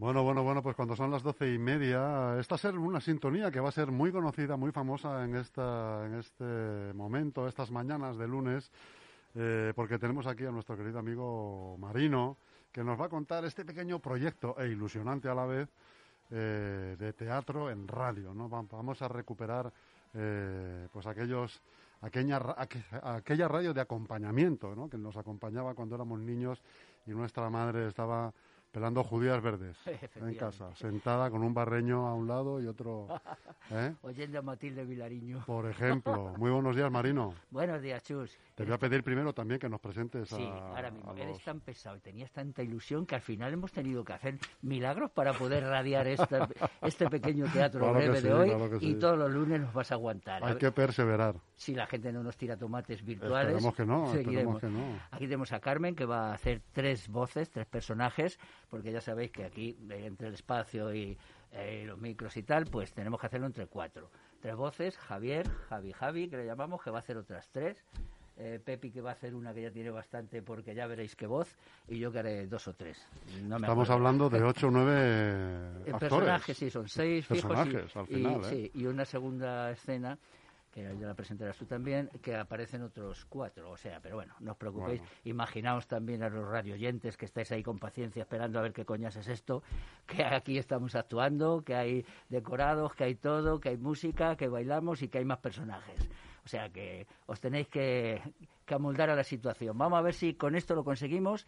Bueno, bueno, bueno, pues cuando son las doce y media, esta ser una sintonía que va a ser muy conocida, muy famosa en, esta, en este momento, estas mañanas de lunes, eh, porque tenemos aquí a nuestro querido amigo Marino, que nos va a contar este pequeño proyecto e ilusionante a la vez eh, de teatro en radio. ¿no? Vamos a recuperar eh, pues aquellos aquella, aquella radio de acompañamiento ¿no? que nos acompañaba cuando éramos niños y nuestra madre estaba pelando judías verdes en casa, sentada con un barreño a un lado y otro... ¿eh? Oyendo a Matilde Vilariño. Por ejemplo. Muy buenos días, Marino. Buenos días, Chus. Te voy a pedir primero también que nos presentes sí, ahora mismo. Eres tan pesado y tenías tanta ilusión que al final hemos tenido que hacer milagros para poder radiar este pequeño teatro breve de hoy y todos los lunes nos vas a aguantar. Hay que perseverar. Si la gente no nos tira tomates virtuales, esperemos que no, esperemos que no. Aquí tenemos a Carmen que va a hacer tres voces, tres personajes porque ya sabéis que aquí, entre el espacio y eh, los micros y tal, pues tenemos que hacerlo entre cuatro. Tres voces, Javier, Javi Javi, que le llamamos, que va a hacer otras tres. Eh, Pepi que va a hacer una que ya tiene bastante porque ya veréis qué voz y yo que haré dos o tres. Estamos hablando de ocho o nueve actores. Personajes, sí, son seis personajes al final, y, ¿eh? y una segunda escena que ya la presentarás tú también, que aparecen otros cuatro. O sea, pero bueno, no os preocupéis. Imaginaos también a los radioyentes que estáis ahí con paciencia esperando a ver qué coñas es esto, que aquí estamos actuando, que hay decorados, que hay todo, que hay música, que bailamos y que hay más personajes. O sea que os tenéis que, que amoldar a la situación. Vamos a ver si con esto lo conseguimos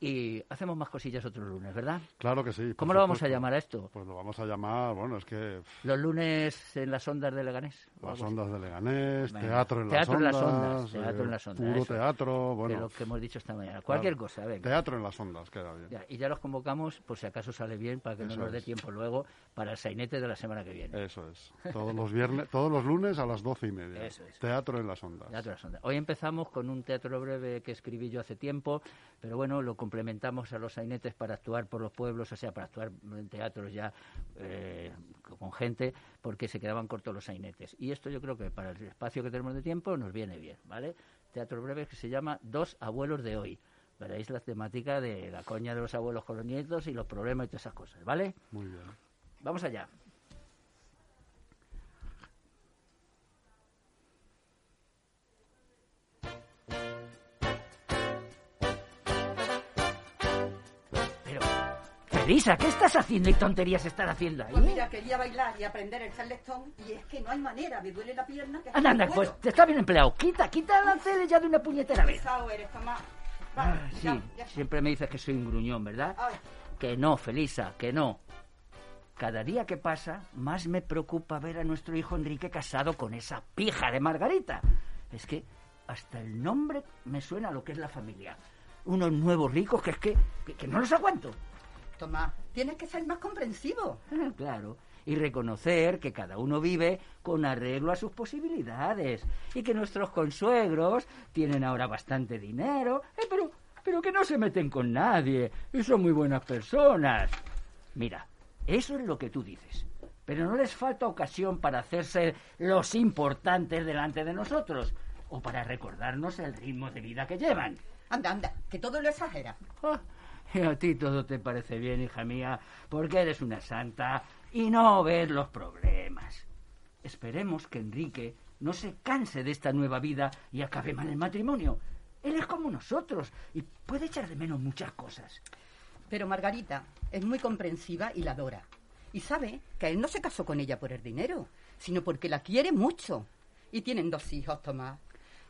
y hacemos más cosillas otros lunes, ¿verdad? Claro que sí. ¿Cómo lo vamos a llamar a esto? Pues lo vamos a llamar, bueno, es que... Los lunes en las ondas de Leganés. Las ondas de Leganés, teatro en las ondas. teatro en las ondas. Puro teatro, bueno. De lo que hemos dicho esta mañana. Cualquier cosa, venga. Teatro en las ondas, queda bien. y ya los convocamos, por si acaso sale bien, para que no nos dé tiempo luego, para el sainete de la semana que viene. Eso es. Todos los viernes, todos los lunes a las doce y media. Eso es. Teatro en las ondas. Teatro en las ondas. Hoy empezamos con un teatro breve que escribí yo hace tiempo, pero bueno, lo complementamos a los sainetes para actuar por los pueblos, o sea, para actuar en teatros ya eh, con gente, porque se quedaban cortos los sainetes. Y esto yo creo que para el espacio que tenemos de tiempo nos viene bien, ¿vale? Teatro breve que se llama Dos abuelos de hoy. Veréis la temática de la coña de los abuelos con los nietos y los problemas y todas esas cosas, ¿vale? Muy bien. Vamos allá. Elisa, ¿qué estás haciendo y tonterías estás haciendo ahí? Pues mira, quería bailar y aprender el charleston y es que no hay manera, me duele la pierna. Que anda, anda, pues te está bien empleado. Quita, quita la tele ya de una puñetera vez. eres. Ah, sí, siempre me dices que soy un gruñón, ¿verdad? Que no, Felisa, que no. Cada día que pasa, más me preocupa ver a nuestro hijo Enrique casado con esa pija de Margarita. Es que hasta el nombre me suena a lo que es la familia. Unos nuevos ricos que es que, que no los aguanto. Tomás, tienes que ser más comprensivo. claro. Y reconocer que cada uno vive con arreglo a sus posibilidades. Y que nuestros consuegros tienen ahora bastante dinero, eh, pero, pero que no se meten con nadie. Y son muy buenas personas. Mira, eso es lo que tú dices. Pero no les falta ocasión para hacerse los importantes delante de nosotros. O para recordarnos el ritmo de vida que llevan. Anda, anda, que todo lo exagera. Ah, a ti todo te parece bien, hija mía, porque eres una santa y no ves los problemas. Esperemos que Enrique no se canse de esta nueva vida y acabe mal el matrimonio. Él es como nosotros y puede echar de menos muchas cosas. Pero Margarita es muy comprensiva y la adora. Y sabe que él no se casó con ella por el dinero, sino porque la quiere mucho. Y tienen dos hijos, Tomás.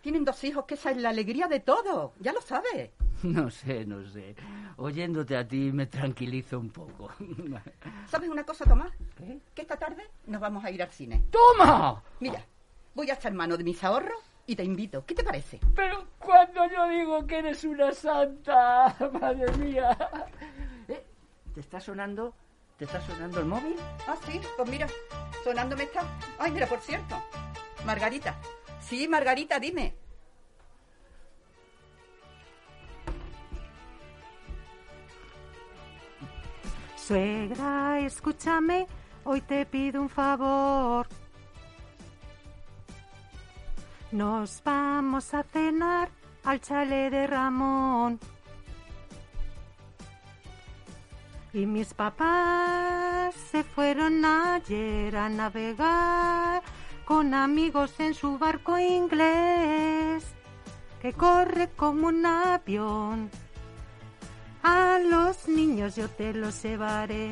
Tienen dos hijos, que esa es la alegría de todo. Ya lo sabes. No sé, no sé. Oyéndote a ti me tranquilizo un poco. ¿Sabes una cosa, Tomás? ¿Qué? Que esta tarde nos vamos a ir al cine. ¡Toma! Mira, voy a echar mano de mis ahorros y te invito. ¿Qué te parece? Pero cuando yo digo que eres una santa, madre mía. ¿Eh? ¿Te está sonando? ¿Te está sonando el móvil? Ah, sí, pues mira, sonándome está. Ay, mira, por cierto, Margarita. Sí, Margarita, dime. Suegra, escúchame, hoy te pido un favor. Nos vamos a cenar al chale de Ramón. Y mis papás se fueron ayer a navegar con amigos en su barco inglés que corre como un avión. A los niños yo te los llevaré.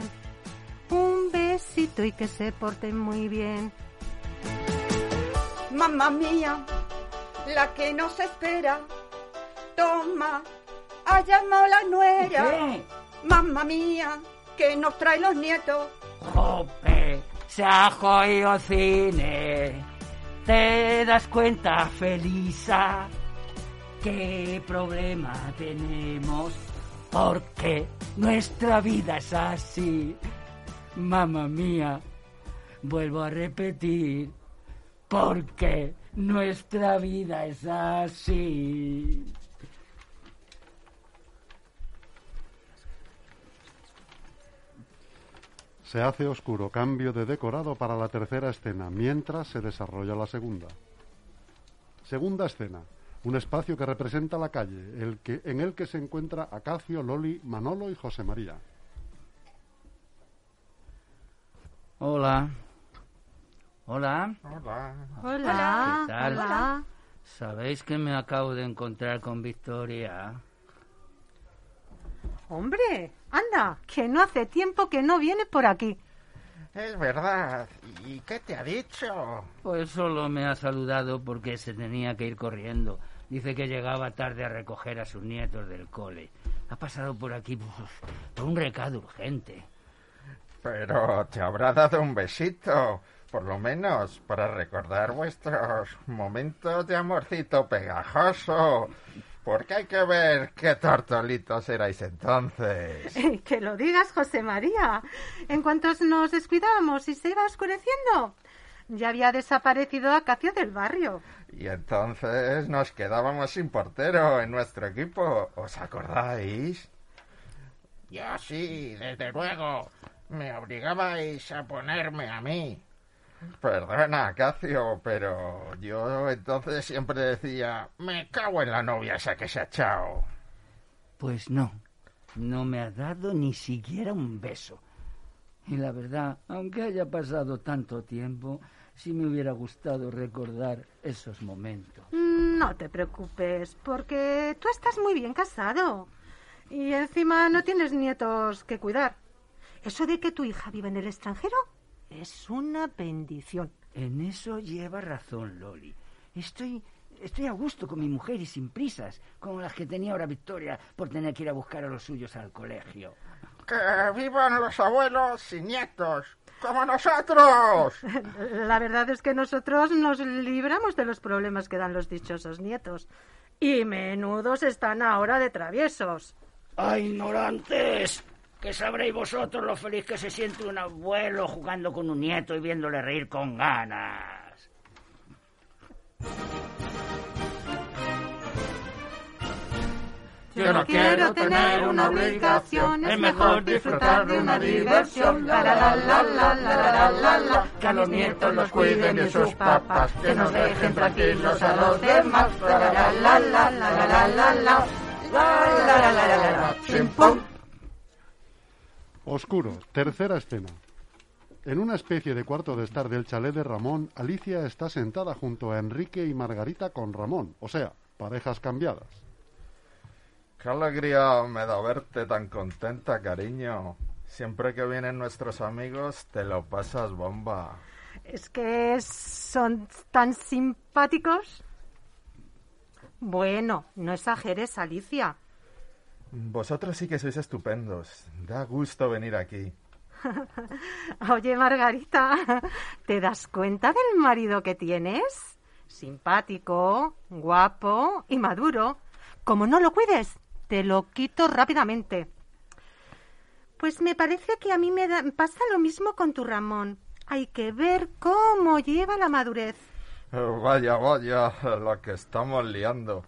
Un besito y que se porten muy bien. Mamma mía, la que nos espera. Toma, ha llamado la nuera. ¿Qué? Mamma mía, que nos trae los nietos. ¡Jope! Se ha jodido cine. ¿Te das cuenta, Felisa? ¿Qué problema tenemos? Porque nuestra vida es así. Mamma mía, vuelvo a repetir. Porque nuestra vida es así. Se hace oscuro, cambio de decorado para la tercera escena, mientras se desarrolla la segunda. Segunda escena, un espacio que representa la calle, el que, en el que se encuentra Acacio, Loli, Manolo y José María. Hola. Hola. Hola. ¿Qué tal? Hola. ¿Sabéis que me acabo de encontrar con Victoria? Hombre, anda, que no hace tiempo que no viene por aquí. Es verdad. ¿Y qué te ha dicho? Pues solo me ha saludado porque se tenía que ir corriendo. Dice que llegaba tarde a recoger a sus nietos del cole. Ha pasado por aquí uf, por un recado urgente. Pero te habrá dado un besito, por lo menos, para recordar vuestros momentos de amorcito pegajoso. Porque hay que ver qué tortolitos erais entonces. Que lo digas, José María. En cuanto nos descuidábamos y se iba oscureciendo, ya había desaparecido Acacio del barrio. Y entonces nos quedábamos sin portero en nuestro equipo. ¿Os acordáis? Yo sí, desde luego. Me obligabais a ponerme a mí. Perdona, Acacio, pero yo entonces siempre decía, me cago en la novia esa que se ha echado. Pues no, no me ha dado ni siquiera un beso. Y la verdad, aunque haya pasado tanto tiempo, sí me hubiera gustado recordar esos momentos. No te preocupes, porque tú estás muy bien casado. Y encima no tienes nietos que cuidar. Eso de que tu hija vive en el extranjero es una bendición. En eso lleva razón Loli. Estoy, estoy a gusto con mi mujer y sin prisas, como las que tenía ahora Victoria por tener que ir a buscar a los suyos al colegio. Que vivan los abuelos y nietos, como nosotros. La verdad es que nosotros nos libramos de los problemas que dan los dichosos nietos. Y menudos están ahora de traviesos. ¡Ay, ignorantes! Que sabréis vosotros lo feliz que se siente un abuelo jugando con un nieto y viéndole reír con ganas. Yo no quiero tener una obligación, es mejor disfrutar de una diversión. La, la, la, la, la, la, la, la, la, que a los nietos los cuiden y sus papás, que nos dejen tranquilos a los demás. La, la, la, la, la, la, la, la, la, la, la, la, la, la, Oscuro, tercera escena. En una especie de cuarto de estar del chalet de Ramón, Alicia está sentada junto a Enrique y Margarita con Ramón, o sea, parejas cambiadas. Qué alegría me da verte tan contenta, cariño. Siempre que vienen nuestros amigos te lo pasas bomba. Es que son tan simpáticos. Bueno, no exageres, Alicia. Vosotros sí que sois estupendos. Da gusto venir aquí. Oye, Margarita, ¿te das cuenta del marido que tienes? Simpático, guapo y maduro. Como no lo cuides, te lo quito rápidamente. Pues me parece que a mí me da- pasa lo mismo con tu Ramón. Hay que ver cómo lleva la madurez. Eh, Vaya, vaya, la que estamos liando.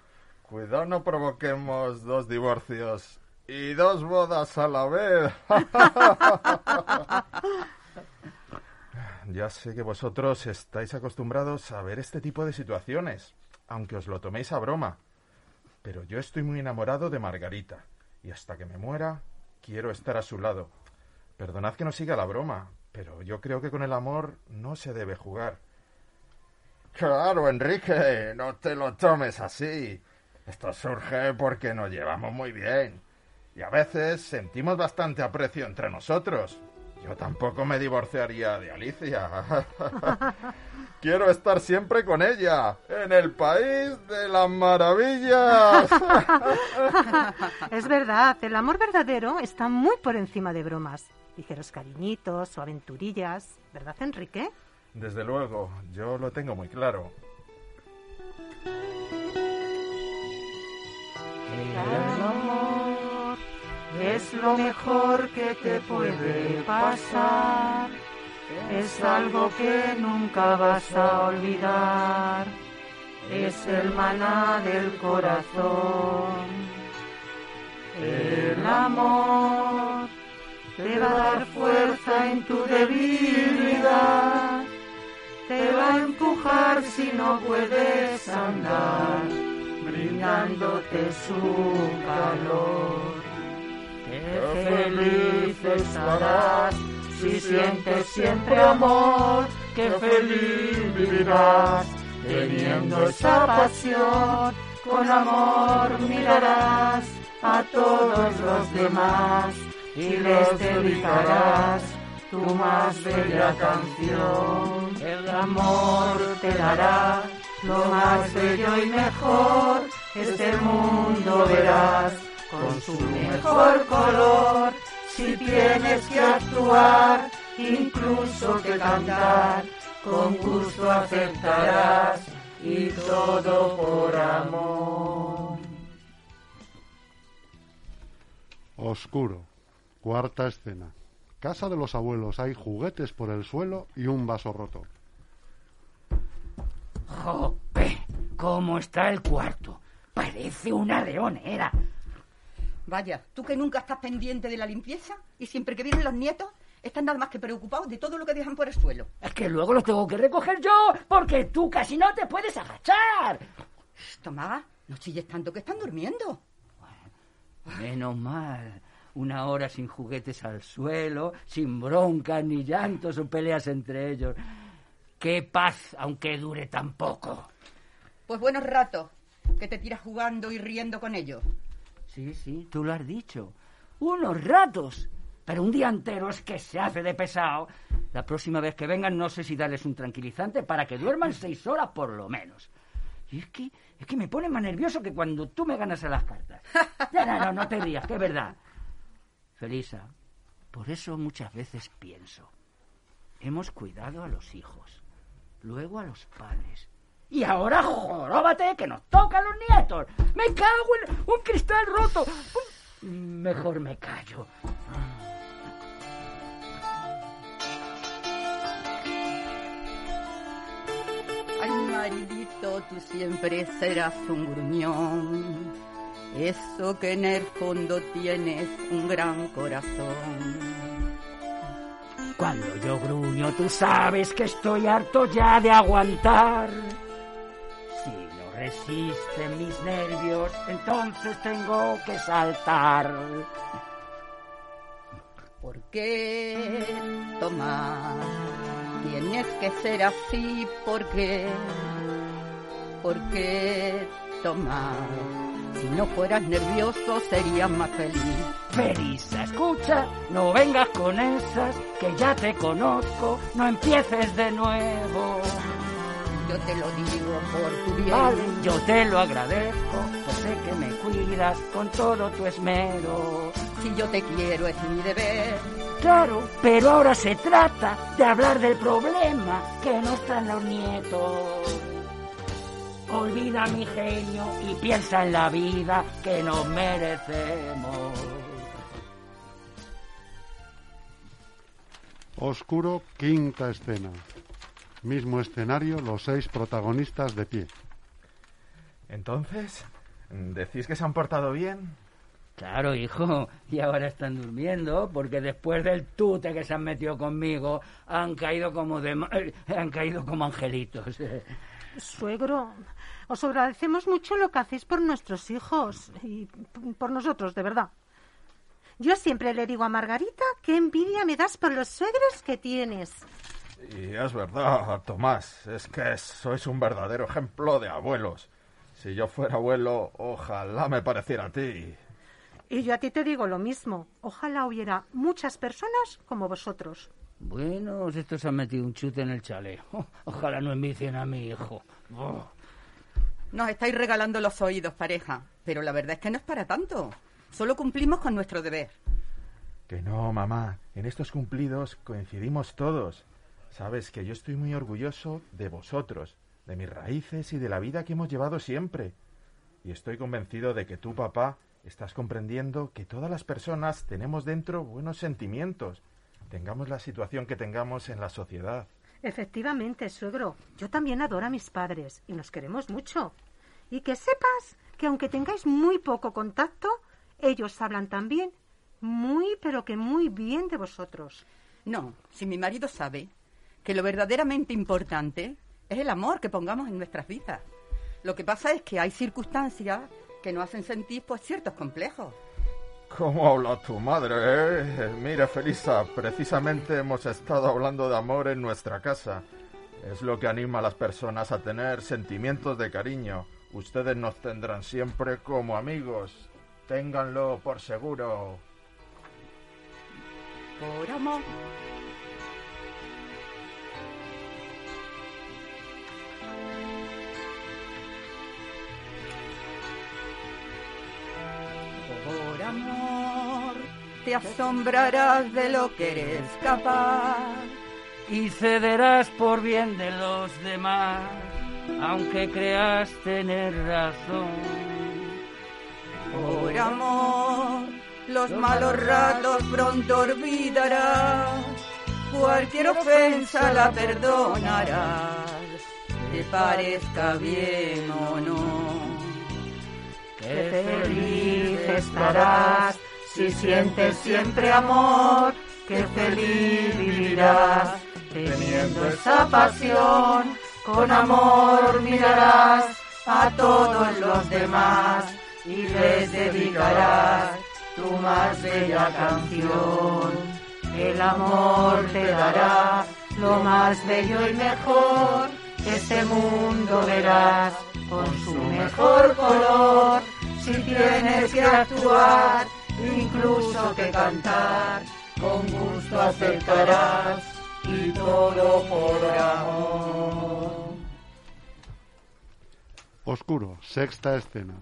Cuidado no provoquemos dos divorcios y dos bodas a la vez. ya sé que vosotros estáis acostumbrados a ver este tipo de situaciones, aunque os lo toméis a broma. Pero yo estoy muy enamorado de Margarita y hasta que me muera quiero estar a su lado, Perdonad que no siga la broma, pero yo creo que con el amor no se debe jugar. Claro, Enrique, no te lo tomes así. Esto surge porque nos llevamos muy bien. Y a veces sentimos bastante aprecio entre nosotros. Yo tampoco me divorciaría de Alicia. Quiero estar siempre con ella, en el país de las maravillas. es verdad, el amor verdadero está muy por encima de bromas, ligeros cariñitos o aventurillas, ¿verdad, Enrique? Desde luego, yo lo tengo muy claro. El amor es lo mejor que te puede pasar. Es algo que nunca vas a olvidar. Es el maná del corazón. El amor te va a dar fuerza en tu debilidad. Te va a empujar si no puedes andar, brindándote su calor. Qué feliz estarás si sientes siempre amor, qué feliz vivirás teniendo esa pasión. Con amor mirarás a todos los demás y les dedicarás tu más bella canción. El amor te dará lo más bello y mejor, este mundo verás con su mejor color. Si tienes que actuar, incluso que cantar, con gusto aceptarás y todo por amor. Oscuro. Cuarta escena. Casa de los abuelos. Hay juguetes por el suelo y un vaso roto. ¡Jope! ¿Cómo está el cuarto? Parece una leonera. Vaya, tú que nunca estás pendiente de la limpieza y siempre que vienen los nietos están nada más que preocupados de todo lo que dejan por el suelo. Es que luego los tengo que recoger yo, porque tú casi no te puedes agachar. Tomás, no chilles tanto que están durmiendo. Menos mal. Una hora sin juguetes al suelo, sin broncas ni llantos o peleas entre ellos. Qué paz, aunque dure tan poco. Pues buenos ratos, que te tiras jugando y riendo con ellos. Sí, sí, tú lo has dicho. Unos ratos. Pero un día entero es que se hace de pesado. La próxima vez que vengan no sé si darles un tranquilizante para que duerman seis horas por lo menos. Y es que, es que me pone más nervioso que cuando tú me ganas a las cartas. Ya, no, no, no te rías, que es verdad. Felisa, por eso muchas veces pienso. Hemos cuidado a los hijos, luego a los padres. Y ahora joróbate que nos toca a los nietos. Me cago en un cristal roto. Mejor me callo. Ay, maridito, tú siempre serás un gruñón. Eso que en el fondo tienes un gran corazón. Cuando yo gruño, tú sabes que estoy harto ya de aguantar. Si no resisten mis nervios, entonces tengo que saltar. ¿Por qué, Tomás? Tienes que ser así, ¿por qué? ¿Por qué, Tomás? Si no fueras nervioso, serías más feliz. Felisa, escucha, no vengas con esas, que ya te conozco, no empieces de nuevo. Yo te lo digo por tu bien. Vale, yo te lo agradezco, pues sé que me cuidas con todo tu esmero. Si yo te quiero es mi deber. Claro, pero ahora se trata de hablar del problema que nos traen los nietos. Olvida mi genio y piensa en la vida que nos merecemos. Oscuro, quinta escena. Mismo escenario, los seis protagonistas de pie. Entonces, ¿decís que se han portado bien? Claro, hijo, y ahora están durmiendo porque después del tute que se han metido conmigo han caído como de han caído como angelitos. Suegro, os agradecemos mucho lo que hacéis por nuestros hijos y por nosotros, de verdad. Yo siempre le digo a Margarita qué envidia me das por los suegros que tienes. Y es verdad, Tomás, es que sois un verdadero ejemplo de abuelos. Si yo fuera abuelo, ojalá me pareciera a ti. Y yo a ti te digo lo mismo. Ojalá hubiera muchas personas como vosotros. Bueno, esto se ha metido un chute en el chale. Ojalá no envicien a mi hijo. Nos estáis regalando los oídos, pareja. Pero la verdad es que no es para tanto. Solo cumplimos con nuestro deber. Que no, mamá. En estos cumplidos coincidimos todos. Sabes que yo estoy muy orgulloso de vosotros, de mis raíces y de la vida que hemos llevado siempre. Y estoy convencido de que tú, papá, estás comprendiendo que todas las personas tenemos dentro buenos sentimientos, tengamos la situación que tengamos en la sociedad. Efectivamente, suegro. Yo también adoro a mis padres y nos queremos mucho. Y que sepas que aunque tengáis muy poco contacto, ellos hablan también muy, pero que muy bien de vosotros. No, si mi marido sabe que lo verdaderamente importante es el amor que pongamos en nuestras vidas. Lo que pasa es que hay circunstancias que nos hacen sentir pues ciertos complejos. ¿Cómo habla tu madre, eh? Mira, Felisa, precisamente hemos estado hablando de amor en nuestra casa. Es lo que anima a las personas a tener sentimientos de cariño. Ustedes nos tendrán siempre como amigos. Ténganlo por seguro. Por amor. Te asombrarás de lo que eres capaz. Y cederás por bien de los demás, aunque creas tener razón. Por amor, los malos ratos pronto olvidarás. Cualquier ofensa la perdonarás, te parezca bien o no. Qué feliz estarás si sientes siempre amor, qué feliz vivirás teniendo esa pasión. Con amor mirarás a todos los demás y les dedicarás tu más bella canción. El amor te dará lo más bello y mejor, este mundo verás con su mejor color. Si tienes que actuar, incluso que cantar, con gusto aceptarás y todo por amor. Oscuro, sexta escena.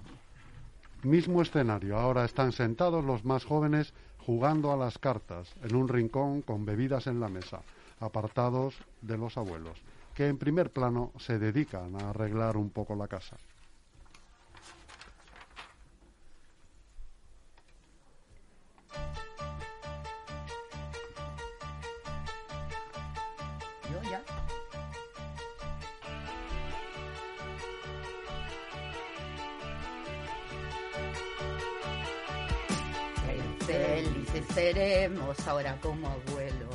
Mismo escenario, ahora están sentados los más jóvenes jugando a las cartas en un rincón con bebidas en la mesa, apartados de los abuelos, que en primer plano se dedican a arreglar un poco la casa. Como abuelos.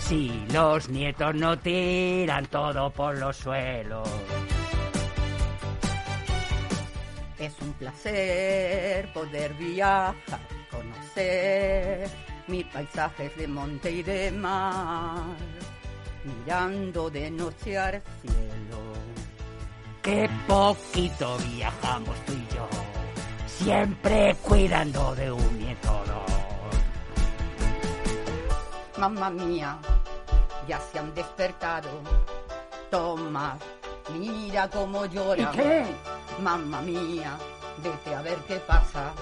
Si los nietos no tiran todo por los suelos. Es un placer poder viajar, conocer mis paisajes de monte y de mar, mirando de noche al cielo. Qué poquito viajamos tú y siempre cuidando de un nieto o dos. Mamma mía, ya se han despertado. Toma, mira cómo llora. ¿Y qué? Mamma mía, vete a ver qué pasa.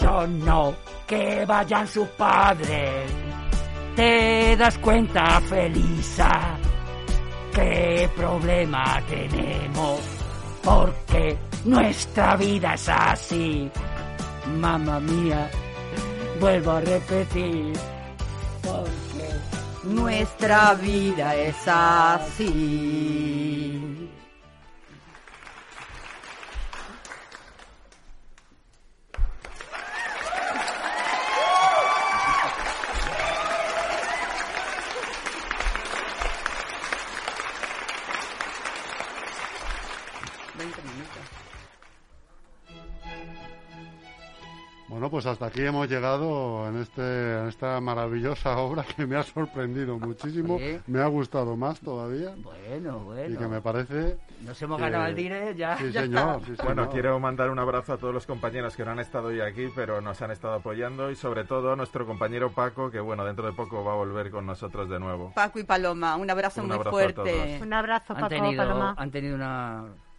Yo no, que vayan sus padres. ¿Te das cuenta, Felisa? ¿Qué problema tenemos? Porque nuestra vida es así. Mamma mía, vuelvo a repetir. Porque Nuestra vida es así. Hasta aquí hemos llegado en, este, en esta maravillosa obra que me ha sorprendido muchísimo. Sí. Me ha gustado más todavía. Bueno, bueno. Y que me parece. Nos hemos que- ganado el dire, ya. Sí, ya señor. sí, Bueno, señor. quiero mandar un abrazo a todos los compañeros que no han estado hoy aquí, pero nos han estado apoyando y sobre todo a nuestro compañero Paco, que bueno, dentro de poco va a volver con nosotros de nuevo. Paco y Paloma, un abrazo Un muy abrazo a fuerte. todos. Un abrazo, han Paco, tenido, Paloma. han tenido un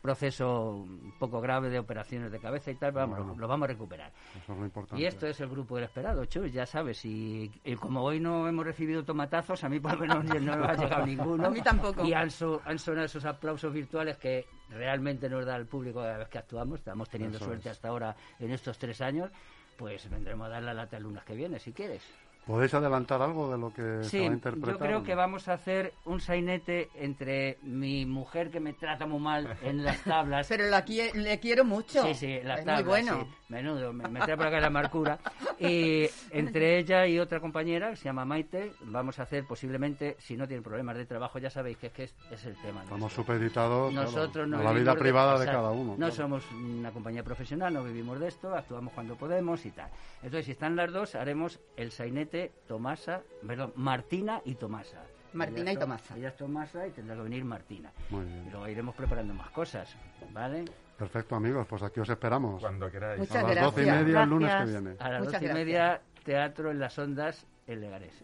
proceso un poco grave de operaciones de cabeza y tal, vamos, Bueno. lo vamos a recuperar. Eso es lo importante. Y esto es el grupo del esperado, Chus, ya sabes, y, y como hoy no hemos recibido tomatazos, a mí por lo menos no me ha llegado ninguno. A mí tampoco. Y han, so- han sonado esos aplausos virtuales que realmente nos da el público cada vez que actuamos, estamos teniendo Eso suerte es. hasta ahora en estos tres años, pues vendremos a dar la lata el lunes que viene, si quieres. ¿Podéis adelantar algo de lo que se Sí, va a yo interpretar? creo que vamos a hacer un sainete entre mi mujer que me trata muy mal en las tablas. Pero la quie- le quiero mucho. Sí, sí, las es tablas, muy bueno. sí. Menudo, me, me trae por acá la marcura. Y entre ella y otra compañera, que se llama Maite, vamos a hacer posiblemente, si no tienen problemas de trabajo, ya sabéis que es, que es, es el tema. Estamos supeditados claro, Nosotros no a la vida de- privada de, cada uno. No claro. somos una compañía profesional, no vivimos de esto, actuamos cuando podemos y tal. Entonces, si están las dos, haremos el sainete Tomasa, perdón, Martina y Tomasa. Martina Ella y Tomasa. Ella es Tomasa y tendrá que venir Martina. Muy bien. Y luego iremos preparando más cosas, ¿vale? Perfecto, amigos, pues aquí os esperamos. Cuando queráis. Muchas a las gracias. doce y media el lunes que viene. A las doce y media, teatro en las ondas en Leganés.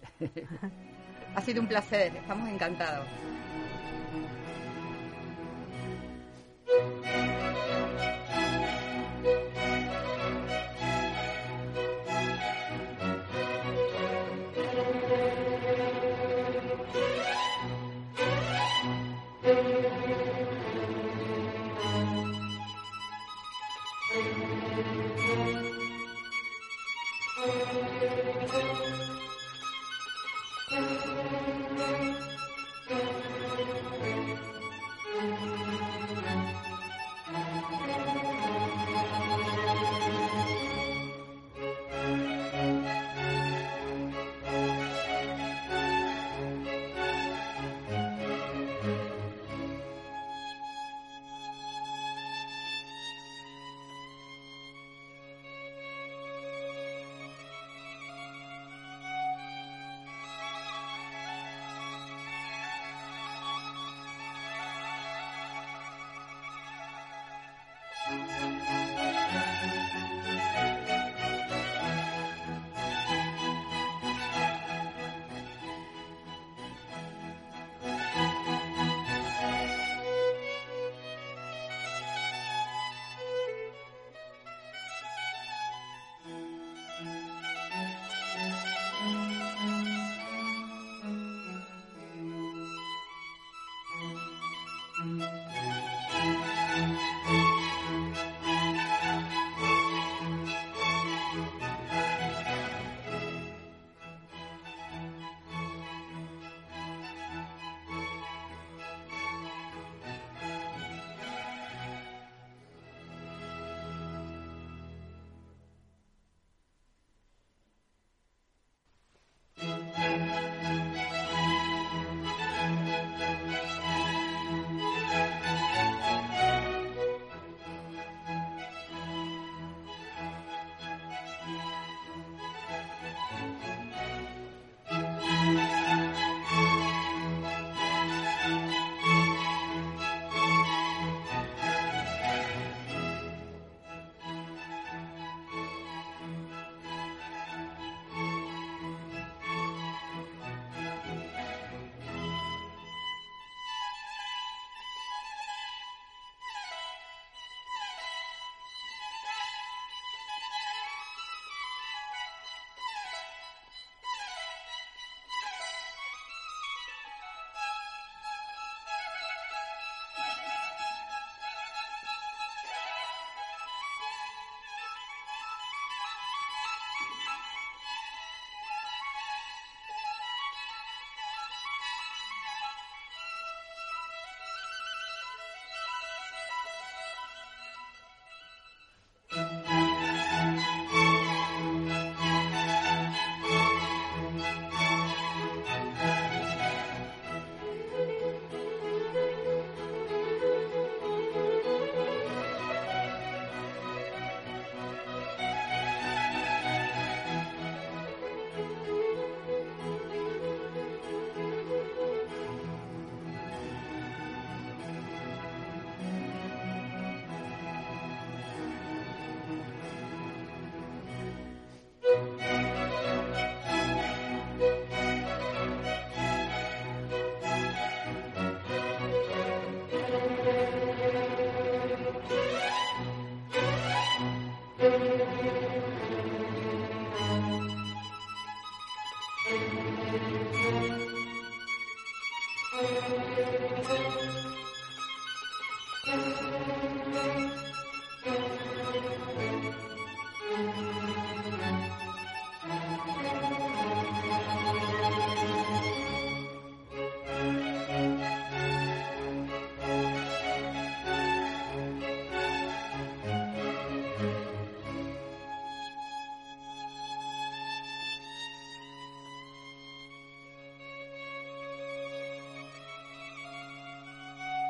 Ha sido un placer, estamos encantados.